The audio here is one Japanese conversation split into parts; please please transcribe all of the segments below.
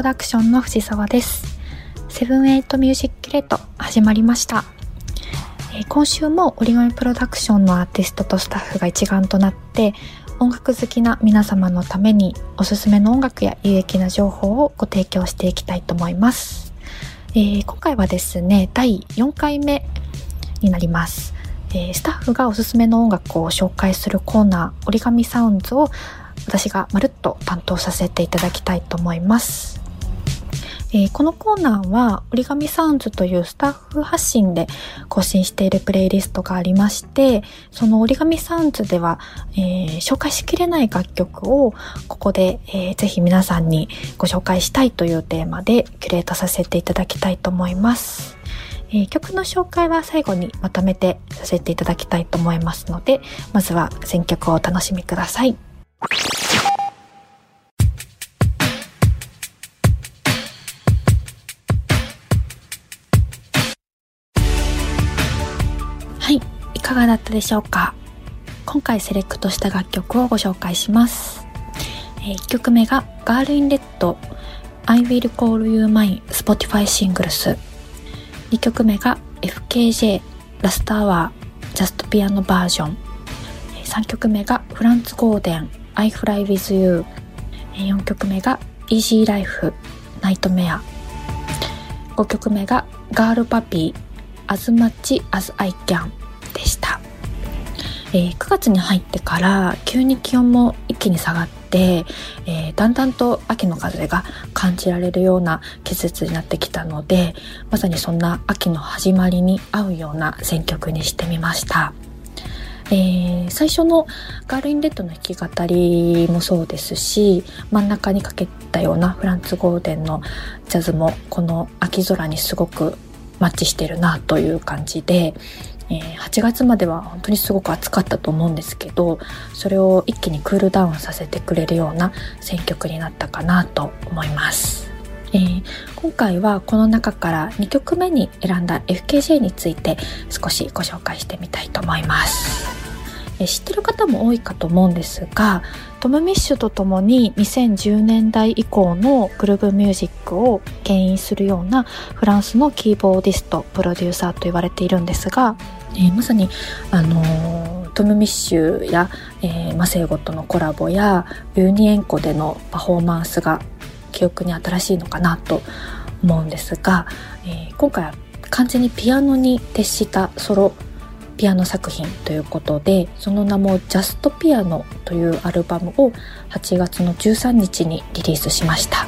プロダクションの藤沢です。セブンエイトミュージックレート始まりました。え今週も origami PRODUCTIONS のアーティストとスタッフが一丸となって音楽好きな皆様のためにおすすめの音楽や有益な情報をご提供していきたいと思います、えー、今回はですね第4回目になります。えー、スタッフがおすすめの音楽を紹介するコーナー origami Sounds を私がまるっと担当させていただきたいと思います。えー、このコーナーは折り紙サウンズというスタッフ発信で更新しているプレイリストがありまして、その折り紙サウンズでは、えー、紹介しきれない楽曲をここで、えー、ぜひ皆さんにご紹介したいというテーマでキュレートさせていただきたいと思います。えー、曲の紹介は最後にまとめてさせていただきたいと思いますので、まずは選曲をお楽しみください。い、かがだったでしょうか？今回セレクトした楽曲をご紹介します。えー、1曲目が Girl in Red I Will Call You Mine Spotify シングルス2曲目が FKJ ラストアワージャストピアノバージョン。3曲目がフランツ・ゴーデン I Fly With You 4曲目が Easy Life ナイトメア。5曲目がガールパピー As Much As I Can、えー、9月に入ってから急に気温も一気に下がって、えー、だんだんと秋の風が感じられるような季節になってきたのでまさにそんな秋の始まりに合うような選曲にしてみました。えー、最初のガールインレッドの弾き語りもそうですし真ん中にかけたようなフランツ・ゴーデンのジャズもこの秋空にすごくマッチしてるなという感じで、え、8月までは本当にすごく暑かったと思うんですけどそれを一気にクールダウンさせてくれるような選曲になったかなと思います。えー、今回はこの中から2曲目に選んだ FKJ について少しご紹介してみたいと思います。え知ってる方も多いかと思うんですがトム・ミッシュとともに2010年代以降のグルーブミュージックを牽引するようなフランスのキーボーディストプロデューサーと言われているんですが、えー、まさに、あのー、トム・ミッシュや、えー、 Masego とのコラボやユニエンコでのパフォーマンスが記憶に新しいのかなと思うんですが、えー、今回は完全にピアノに徹したソロピアノ作品ということでその名も「ジャストピアノ」というアルバムを8月の13日にリリースしました、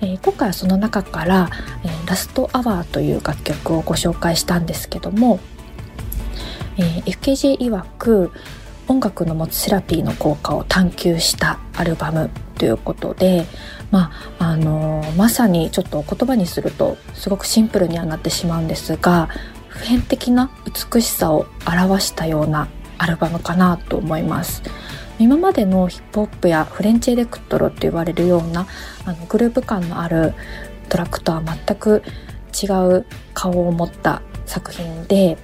えー、今回はその中から「えー、ラストアワー」という楽曲をご紹介したんですけども、えー、FKJ 曰く音楽の持つセラピーの効果を探求したアルバムということで、まああのー、まさにちょっと言葉にするとすごくシンプルにはなってしまうんですが普遍的な美しさを表したようなアルバムかなと思います。今までのヒップホップやフレンチエレクトロって言われるようなあのグループ感のあるトラックとは全く違う顔を持った作品で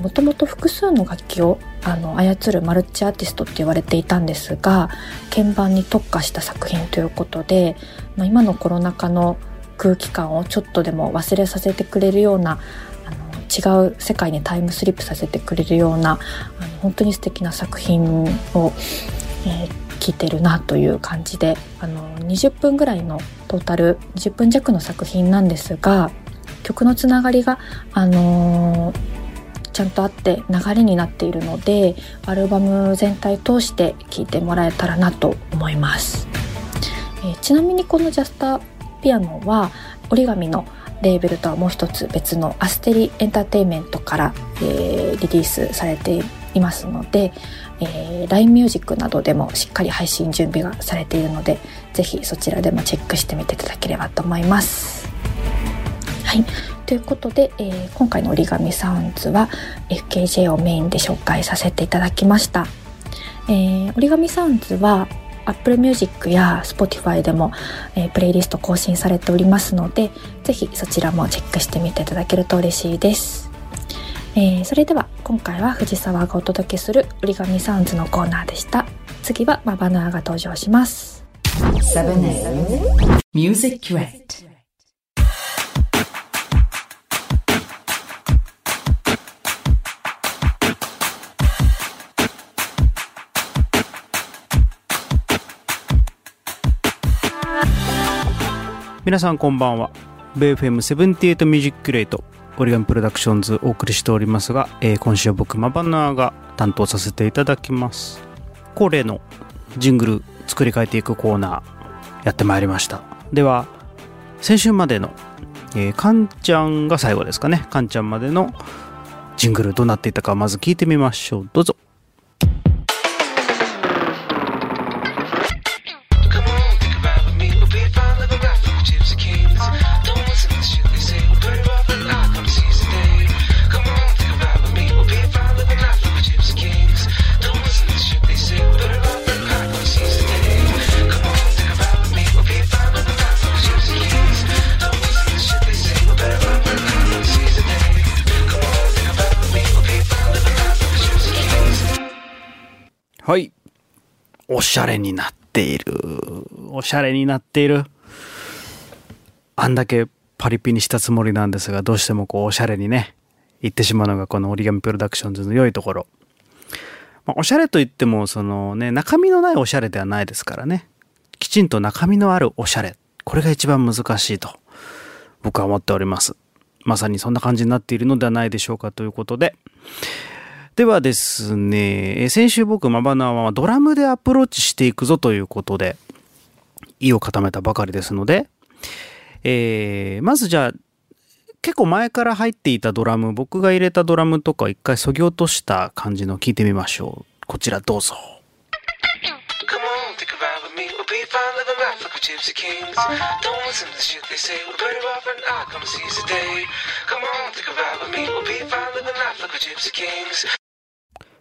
もともと複数の楽器をあの操るマルチアーティストって言われていたんですが鍵盤に特化した作品ということで、まあ、今のコロナ禍の空気感をちょっとでも忘れさせてくれるような違う世界にタイムスリップさせてくれるようなあの本当に素敵な作品を、えー、聞いてるなという感じであの20分ぐらいのトータル20分弱の作品なんですが曲のつながりが、あのー、ちゃんとあって流れになっているのでアルバム全体通して聴いてもらえたらなと思います、えー、ちなみにこのジャスタピアノは折り紙のレーベルとはもう一つ別のアステリエンターテインメントから、えー、リリースされていますので、えー、LINE ミュージックなどでもしっかり配信準備がされているのでぜひそちらでもチェックしてみていただければと思います。はいということで、えー、今回の折り紙サウンズは FKJ をメインで紹介させていただきました。えー、折り紙サウンズは Apple Music や Spotify でも、えー、プレイリスト更新されておりますので、ぜひそちらもチェックしてみていただけると嬉しいです。えー、それでは今回は藤沢がお届けする折り紙サウンズのコーナーでした。次は mabanua が登場します。皆さんこんばんは。 bayfm78 ミュージックレート origami PRODUCTIONS お送りしておりますが、えー今週は僕 mabanua が担当させていただきます。恒例のジングル作り変えていくコーナーやってまいりました。では先週までの、えー、カンちゃんが最後ですかね。カンちゃんまでのジングルどうなっていたかまず聞いてみましょう。どうぞ。はい。おしゃれになっている。おしゃれになっている。あんだけパリピにしたつもりなんですが、どうしてもこう、おしゃれにね、言ってしまうのがこの折り紙プロダクションズの良いところ。まあ、おしゃれといっても、そのね、中身のないおしゃれではないですからね。きちんと中身のあるおしゃれ。これが一番難しいと、僕は思っております。まさにそんな感じになっているのではないでしょうかということで、ではですね、先週僕、マバナはドラムでアプローチしていくぞということで、意を固めたばかりですので、まずじゃあ、結構前から入っていたドラム、僕が入れたドラムとか一回そぎ落とした感じの聞いてみましょう。こちらどうぞ。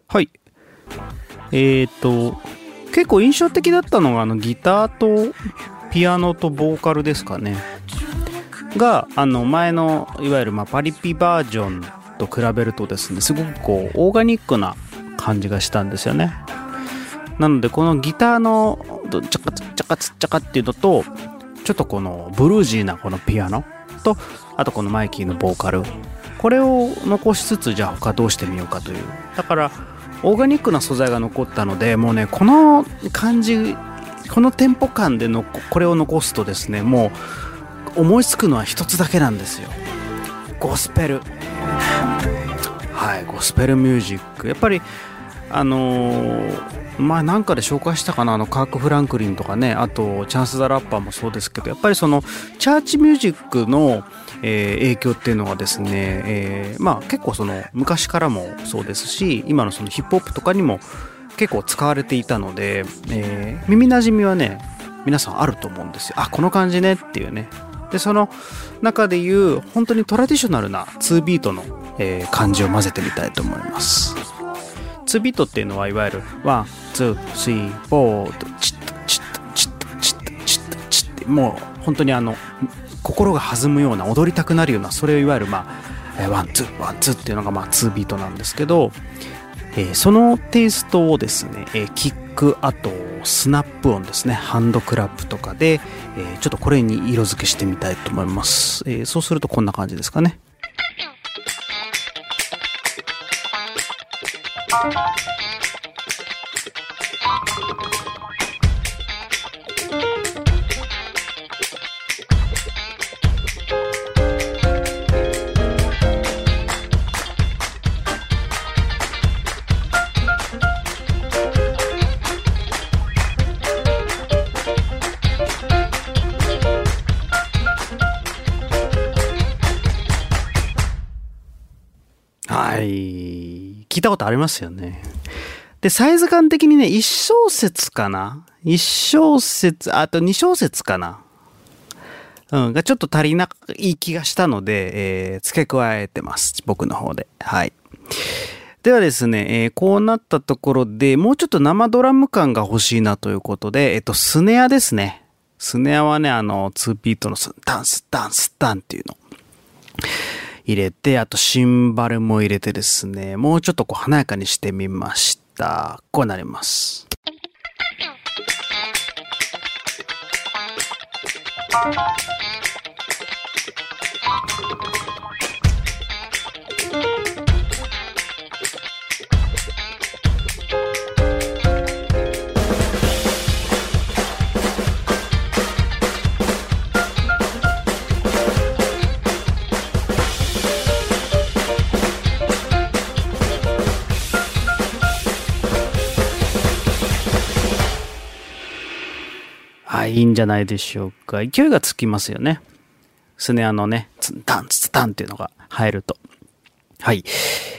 はい。えーと、結構印象的だったのが、あの、ギターとピアノとボーカルですかね。が、あの、前の、いわゆる、ま、パリピバージョンと比べるとですね、すごくこう、オーガニックな感じがしたんですよね。なので、このギターの、チャカツチャカチャカっていうのと、ちょっとこの、ブルージーなこのピアノと、あとこのマイキーのボーカル。これを残しつつ、じゃあ他どうしてみようかという。だから、オーガニックな素材が残ったのでもうねこの感じこのテンポ感でのこれを残すとですねもう思いつくのは一つだけなんですよ。ゴスペル。はいゴスペルミュージック。やっぱりあのーまあなんかで紹介したかなあのカーク・フランクリンとかねあとチャンス・ザ・ラッパーもそうですけどやっぱりそのチャーチミュージックの、えー影響っていうのがですね、えーまあ結構その昔からもそうですし今のそのヒップホップとかにも結構使われていたので、えー耳なじみはね皆さんあると思うんですよ。あこの感じねっていうね。でその中でいう本当にトラディショナルな2ビートの、えー感じを混ぜてみたいと思います。2ビートっていうのはいわゆる one、two、three、four とチッとチッとチッとチッとチッとチッってもう本当にあの心が弾むような踊りたくなるようなそれをいわゆるまあ one、two、one、two っていうのがまあ2ビートなんですけど、えーそのテイストをですね、えーキックあとスナップ音ですねハンドクラップとかで、えーちょっとこれに色付けしてみたいと思います、えそうするとこんな感じですかね。は聞いたことありますよね。で、サイズ感的にね、1小節かな ?1 小節、あと2小節かな？うん、がちょっと足りない気がしたので、えー付け加えてます。僕の方で。はい。ではですね、えーこうなったところでもうちょっと生ドラム感が欲しいなということで、えっと、スネアですね。スネアはね、あの、2ビートのスダンス、ダンス、ダンっていうの。入れて、あとシンバルも入れてですね、もうちょっとこう華やかにしてみました。こうなります。い、いんじゃないでしょうか。勢いがつきますよね。スネアのね、ツンタンツツタンっていうのが入ると。はい。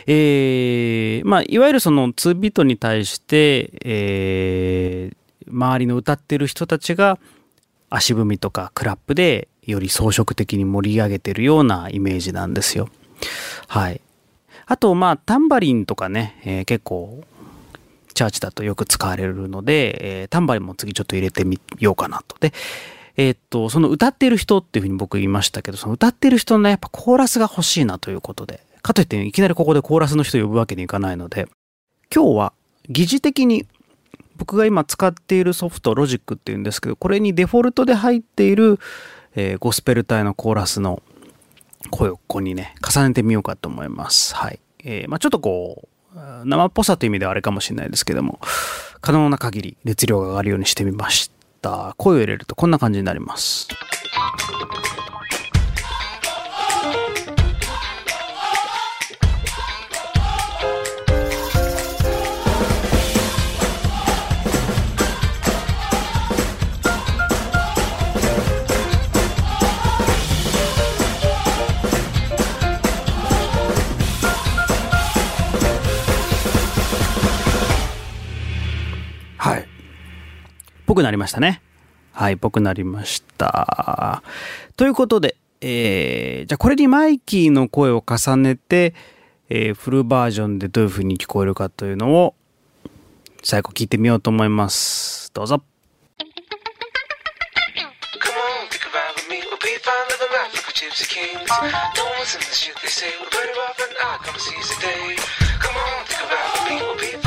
えー、まあ、いわゆるその2ビートに対して、えー、周りの歌ってる人たちが足踏みとかクラップでより装飾的に盛り上げてるようなイメージなんですよ。はい。あと、まあ、タンバリンとかね、えー結構、チャーチだとよく使われるので、えータンバリンも次ちょっと入れてみようかなと。で、えーっと、その歌ってる人っていうふうに僕言いましたけど、その歌ってる人のね、やっぱコーラスが欲しいなということで、かといっていきなりここでコーラスの人呼ぶわけにいかないので、今日は疑似的に僕が今使っているソフト、ロジックっていうんですけど、これにデフォルトで入っている、えーゴスペル隊のコーラスの声をここにね、重ねてみようかと思います。はい。えーまあちょっとこう、生っぽさという意味ではあれかもしれないですけども、可能な限り熱量が上がるようにしてみました。声を入れるとこんな感じになります。ぽくなりましたね。はい、ぽくなりました。ということで、えー、じゃあこれにマイキーの声を重ねて、えーフルバージョンでどういう風に聞こえるかというのを、最後聞いてみようと思います。どうぞ。Come on, think about me. We'll be fine living life like a gypsy kings. Don't listen to the shit they say. We're better off and I come to seize the day. Come on, think about me. We'll be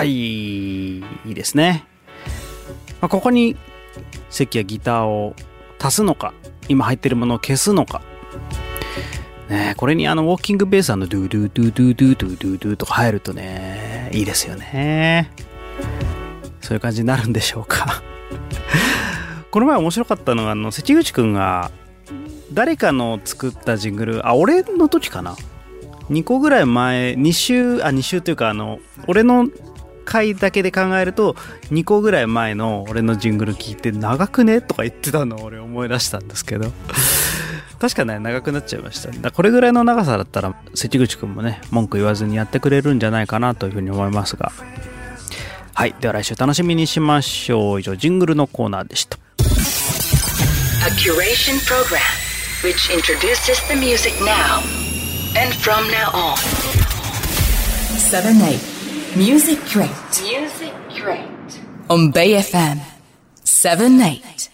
はい、いいですね。まあ、ここに席やギターを足すのか、今入ってるものを消すのか。ねこれにあのウォーキングベースのドゥドゥドゥドゥドゥドゥドゥドゥとか入るとね、いいですよね。そういう感じになるんでしょうか。この前面白かったのが、あの、関口くんが誰かの作ったジングル、あ、俺の時かな？2個ぐらい前、2週、あ、2週というか、あの、俺の回だけで考えると、2個ぐらい前の俺のジングル聞いて、長くねとか言ってたのを俺思い出したんですけど。確かね、長くなっちゃいました。だこれぐらいの長さだったら、関口くんもね、文句言わずにやってくれるんじゃないかなというふうに思いますが。はい。では来週楽しみにしましょう。以上、ジングルのコーナーでした。A curation program which introduces the music now and from now on. 7 8 Music Crate Music Crate. on Bay FM 7 8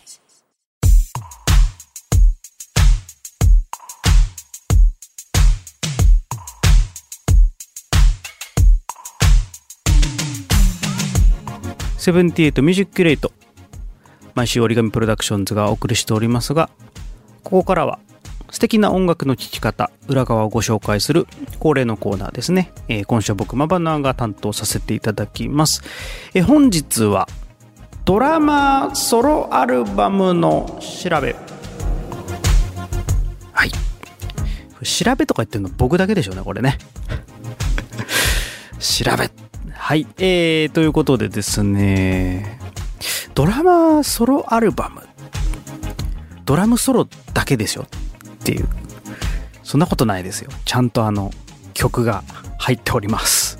78ミュージックレート毎週折り紙プロダクションズがお送りしておりますがここからは素敵な音楽の聴き方裏側をご紹介する恒例のコーナーですね、えー今週は僕マバナーが担当させていただきます、えー本日はドラマソロアルバムの調べ。はい。調べとか言ってるの僕だけでしょうねこれね。調べ。はい。えー、ということでですねドラマソロアルバム。ドラムソロだけですよ。っていう。そんなことないですよ。ちゃんとあの曲が入っております。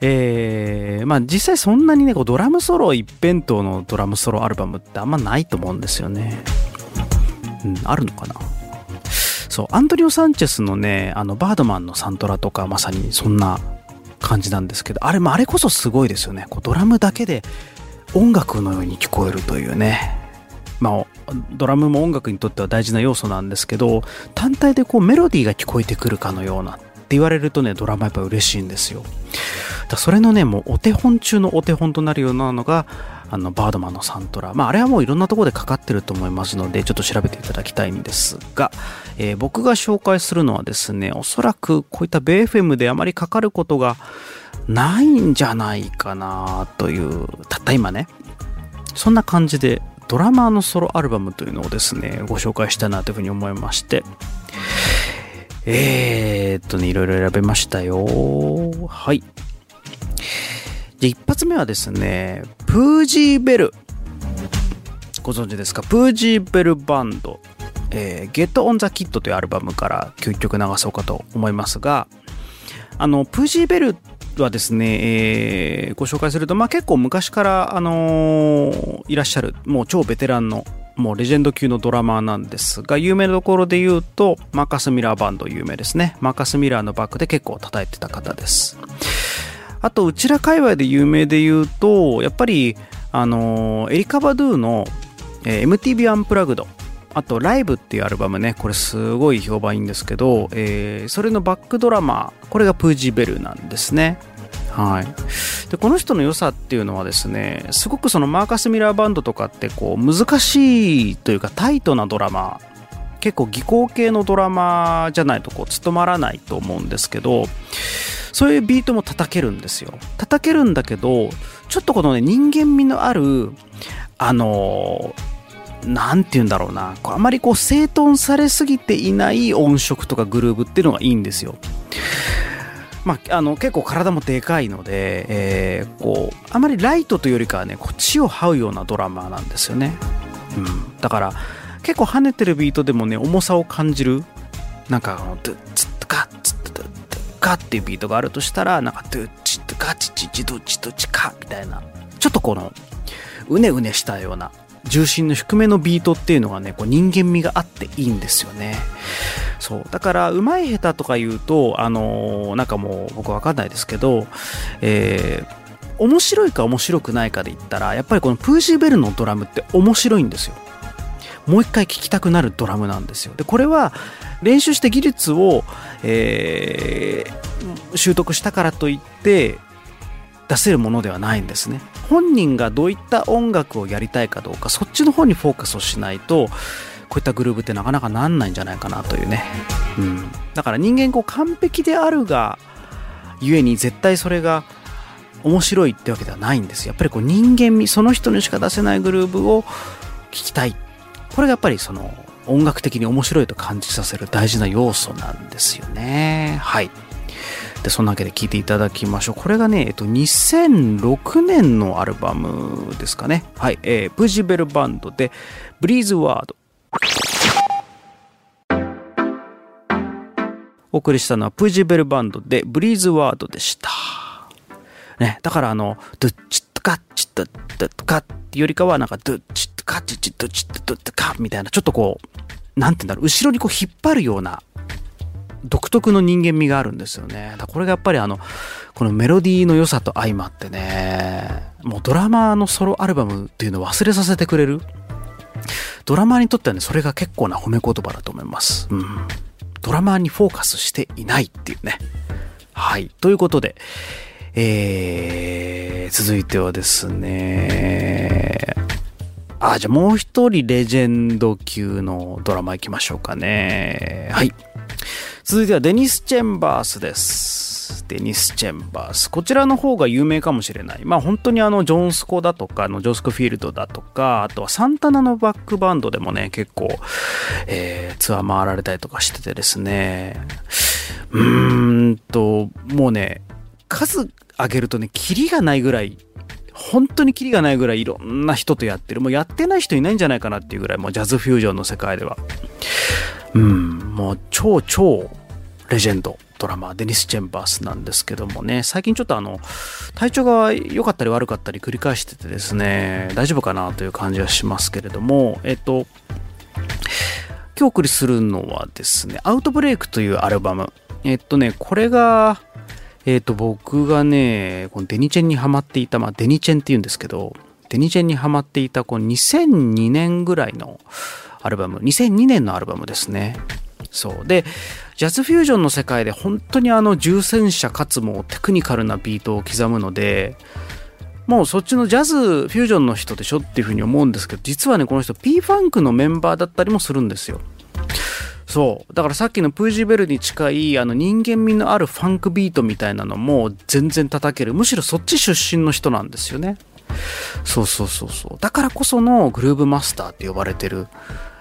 えー、まあ実際そんなにねこうドラムソロ一辺倒のドラムソロアルバムってあんまないと思うんですよね。うんあるのかな。そうアントニオ・サンチェスのねあのバードマンのサントラとかまさにそんな感じなんですけどあれ,、まあ、あれこそすごいですよね。こうドラムだけで音楽のように聞こえるというね。まあ、ドラムも音楽にとっては大事な要素なんですけど単体でこうメロディーが聞こえてくるかのようなって言われるとねドラマやっぱ嬉しいんですよ。だそれのねもうお手本中のお手本となるようなのがあのバードマンのサントラ。まああれはもういろんなところでかかってると思いますのでちょっと調べていただきたいんですが、えー僕が紹介するのはですねおそらくこういったベ FM であまりかかることがないんじゃないかなというたった今ねそんな感じでドラマーのソロアルバムというのをですねご紹介したいなというふうに思いまして。えー、っとねいろいろ選べましたよ。はい。じゃあ一発目はですねプージーベル。ご存知ですか？プージーベルバンド。えー、Get on the Kid というアルバムから9曲流そうかと思いますがあのプージーベルはですね、えーご紹介すると、まあ、結構昔から、あのーいらっしゃるもう超ベテランのもうレジェンド級のドラマーなんですが有名なところで言うとマーカス・ミラーバンド有名ですね。マーカス・ミラーのバックで結構叩いてた方です。あとうちら界隈で有名で言うとやっぱりあのーエリカ・バドゥの、えー MTV アンプラグド。あと、ライブっていうアルバムね、これすごい評判いいんですけど、えーそれのバックドラマ、これがプージーベルなんですね。はい。で、この人の良さっていうのはですね、すごくそのマーカス・ミラーバンドとかってこう難しいというかタイトなドラマ、結構技巧系のドラマじゃないとこう務まらないと思うんですけど、そういうビートも叩けるんですよ。叩けるんだけど、ちょっとこのね、人間味のある、あのなんて言うんだろうな、こうあまりこう整頓されすぎていない音色とかグルーブっていうのがいいんですよ。まあ、あの結構体もでかいので、えーこうあまりライトというよりかはねこう地を這うようなドラマなんですよね、うん、だから結構跳ねてるビートでもね重さを感じるなんかあのドゥッツッカッツッドゥッドゥカっていうビートがあるとしたらなんかドゥッチッドカチチチドチドチカみたいな。ちょっとこのうねうねしたような重心の低めのビートっていうのがねこう人間味があっていいんですよね。そう。だからうまい下手とか言うとあのーなんかもう僕わかんないですけどえー面白いか面白くないかで言ったらやっぱりこのプージーベルのドラムって面白いんですよ。もう一回聴きたくなるドラムなんですよ。でこれは練習して技術を、えー習得したからといって出せるものではないんですね。本人がどういった音楽をやりたいかどうかそっちの方にフォーカスをしないとこういったグルーブってなかなかなんないんじゃないかなというね、うん、だから人間こう完璧であるがゆえに絶対それが面白いってわけではないんです。やっぱりこう人間味その人にしか出せないグルーブを聴きたい。これがやっぱりその音楽的に面白いと感じさせる大事な要素なんですよね。はい。でそんなわけで聴いていただきましょう。これがね、えっと、2006年のアルバムですかね。はい、えー、プジベルバンドで「ブリーズワード」お送りしたのはプジベルバンドで「ブリーズワード」でした。ね、だからあの、ドゥッチッとカッチッとドッカッってよりかは、なんかドゥッチッとカッチッドッチッドッカッみたいな、ちょっとこう、なんて言うんだろう、後ろにこう引っ張るような、独特の人間味があるんですよね。これがやっぱりあの、このメロディーの良さと相まってね、もうドラマーのソロアルバムっていうのを忘れさせてくれる。ドラマーにとってはね、それが結構な褒め言葉だと思います。うん。ドラマーにフォーカスしていないっていうね。はい。ということで、えー、続いてはですね、あ、じゃあもう一人レジェンド級のドラマ行きましょうかね。はい。続いてはデニス・チェンバースです。デニス・チェンバース。こちらの方が有名かもしれない。まあ本当にあの、ジョンスコだとか、あのジョースクフィールドだとか、あとはサンタナのバックバンドでもね、結構、えーツアー回られたりとかしててですね。うーんと、もうね、数上げるとね、キリがないぐらい、本当にキリがないぐらいいろんな人とやってる。もうやってない人いないんじゃないかなっていうぐらい、もうジャズフュージョンの世界では。うん、もう超超レジェンドドラマー、デニス・チェンバースなんですけどもね、最近ちょっとあの、体調が良かったり悪かったり繰り返しててですね、大丈夫かなという感じはしますけれども、えっと、今日お送りするのはですね、アウトブレイクというアルバム。えっとね、これが、えっ、と、僕がね、このデニチェンにハマっていた、まあ、デニチェンって言うんですけど、デニチェンにハマっていた、この2002年ぐらいのアルバム、2002年のアルバムですね。そう。で、ジャズフュージョンの世界で本当にあの重戦車かつもテクニカルなビートを刻むので、もうそっちのジャズフュージョンの人でしょっていうふうに思うんですけど、実はね、この人 P ファンクのメンバーだったりもするんですよ。そう。だからさっきのプージーベルに近いあの人間味のあるファンクビートみたいなのも全然叩ける。むしろそっち出身の人なんですよね。そうそうそうそう。だからこそのグルーブマスターって呼ばれてる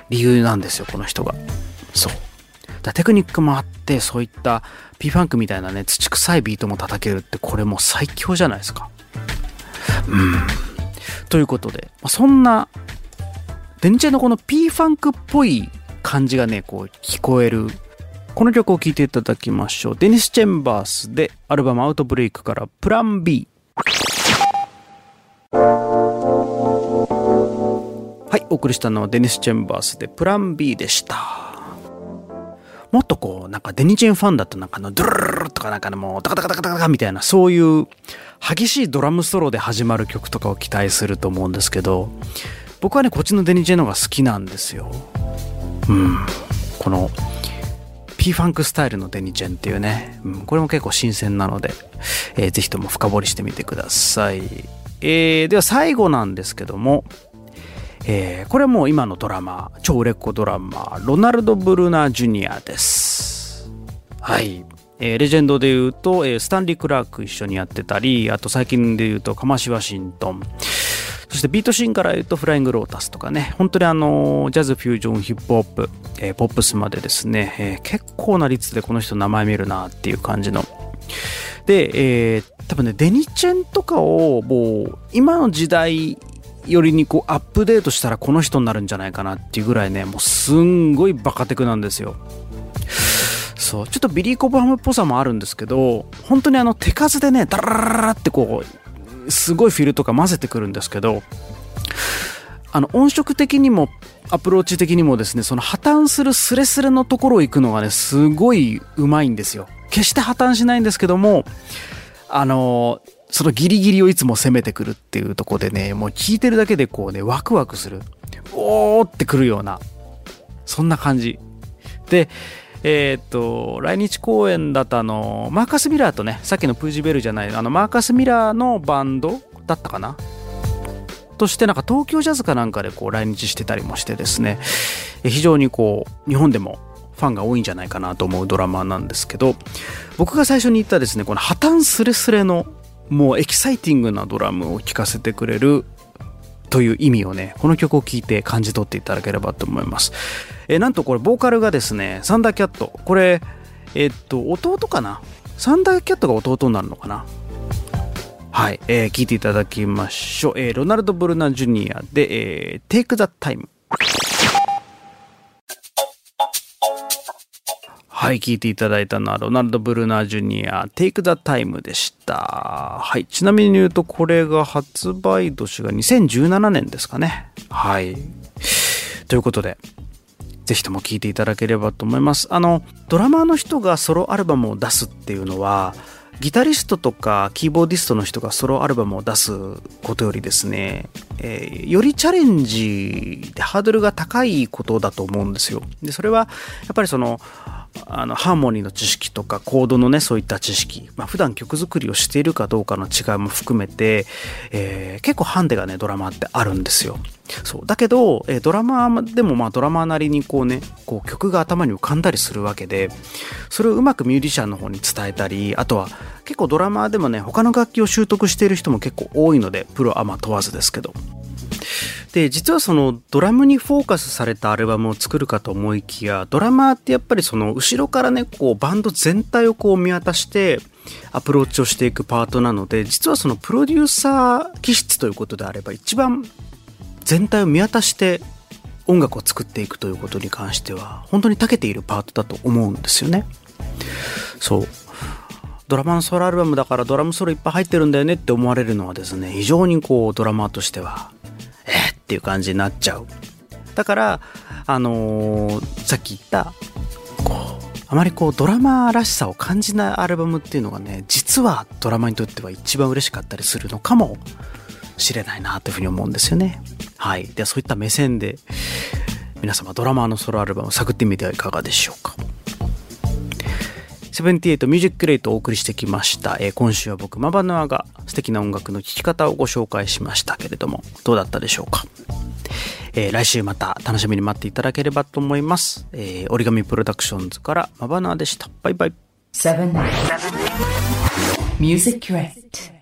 理由なんですよ、この人が。そう。だテクニックもあって、そういった P ファンクみたいなね、土臭いビートも叩けるって、これもう最強じゃないですか。うん。ということで、まあそんな、デニチェのこの P ファンクっぽい感じがね、こう聞こえる。この曲を聴いていただきましょう。デニス・チェンバースでアルバムアウトブレイクからプラン B。はい、お送りしたのはデニス・チェンバースでプラン B でした。もっとこう、なんかデニチェンファンだとなんかのドゥルルルとかなんかねもうタカタカタカタカみたいなそういう激しいドラムソロで始まる曲とかを期待すると思うんですけど、僕はね、こっちのデニチェンの方が好きなんですよ。うん。この P ファンクスタイルのデニチェンっていうね、うん、これも結構新鮮なので、えーぜひとも深掘りしてみてください。えーでは最後なんですけども、えーこれはもう今のドラマー超売れっ子ドラマーロナルド・ブルナー・ジュニアです。はい、えーレジェンドで言うと、えースタンリー・クラーク一緒にやってたりあと最近で言うとカマシ・ワシントン。そしてビートシーンから言うとフライング・ロータスとかね。本当にあのジャズフュージョンヒップホップ、えーポップスまでですね、えー結構な率でこの人名前見るなっていう感じの。で、えー多分ねデニチェンとかをもう今の時代よりにこうアップデートしたらこの人になるんじゃないかなっていうぐらいねもうすんごいバカテクなんですよ。そうちょっとビリー・コバハムっぽさもあるんですけど本当にあの手数でねダララララってこうすごいフィルとか混ぜてくるんですけどあの音色的にもアプローチ的にもですねその破綻するスレスレのところを行くのがねすごいうまいんですよ。決して破綻しないんですけどもあのそのギリギリをいつも攻めてくるっていうとこでねもう聞いてるだけでこうねワクワクする。おーってくるようなそんな感じ。でえーっと来日公演だとあのマーカス・ミラーとねさっきのプージ・ベルじゃないあのマーカス・ミラーのバンドだったかな？としてなんか東京ジャズかなんかでこう来日してたりもしてですね。非常にこう日本でもファンが多いんじゃないかなと思うドラマなんですけど僕が最初に言ったですねこの破綻スレスレのもうエキサイティングなドラムを聴かせてくれるという意味をねこの曲を聴いて感じ取っていただければと思います。えーなんとこれボーカルがですねサンダーキャット。これえっと弟かな？サンダーキャットが弟になるのかな？はい、えー聞いていただきましょう、えーロナルド・ブルナ・ジュニアで、えー、Take the Time はい、聞いていただいたのはロナルド・ブルーナー・ジュニア Take the Time でした。はい、ちなみに言うとこれが発売年が2017年ですかね。はい。ということで、ぜひとも聴いていただければと思います。あの、ドラマーの人がソロアルバムを出すっていうのは、ギタリストとかキーボーディストの人がソロアルバムを出すことよりですね、えーよりチャレンジでハードルが高いことだと思うんですよ。で、それはやっぱりその、あのハーモニーの知識とかコードのねそういった知識、まあ普段曲作りをしているかどうかの違いも含めて、えー結構ハンデがねドラマってあるんですよ。そう。だけど、えードラマでもまあドラマなりにこうねこう曲が頭に浮かんだりするわけでそれをうまくミュージシャンの方に伝えたりあとは結構ドラマーでもね他の楽器を習得している人も結構多いのでプロアマ問わずですけど。で実はそのドラムにフォーカスされたアルバムを作るかと思いきやドラマーってやっぱりその後ろからねこうバンド全体をこう見渡してアプローチをしていくパートなので実はそのプロデューサー気質ということであれば一番全体を見渡して音楽を作っていくということに関しては本当に長けているパートだと思うんですよね。そうドラマのソロアルバムだからドラムソロいっぱい入ってるんだよねって思われるのはですね非常にこうドラマーとしてはっていう感じになっちゃう。だからあのーさっき言ったこうあまりこうドラマらしさを感じないアルバムっていうのがね実はドラマにとっては一番嬉しかったりするのかもしれないなというふうに思うんですよね。はい。ではそういった目線で皆様ドラマーのソロアルバムを探ってみてはいかがでしょうか。78ミュージックレイトをお送りしてきました、えー今週は僕マバノアが素敵な音楽の聴き方をご紹介しましたけれどもどうだったでしょうか？えー来週また楽しみに待っていただければと思います、えー折り紙プロダクションズからマバナーでした。バイバイ。7 Music Crate.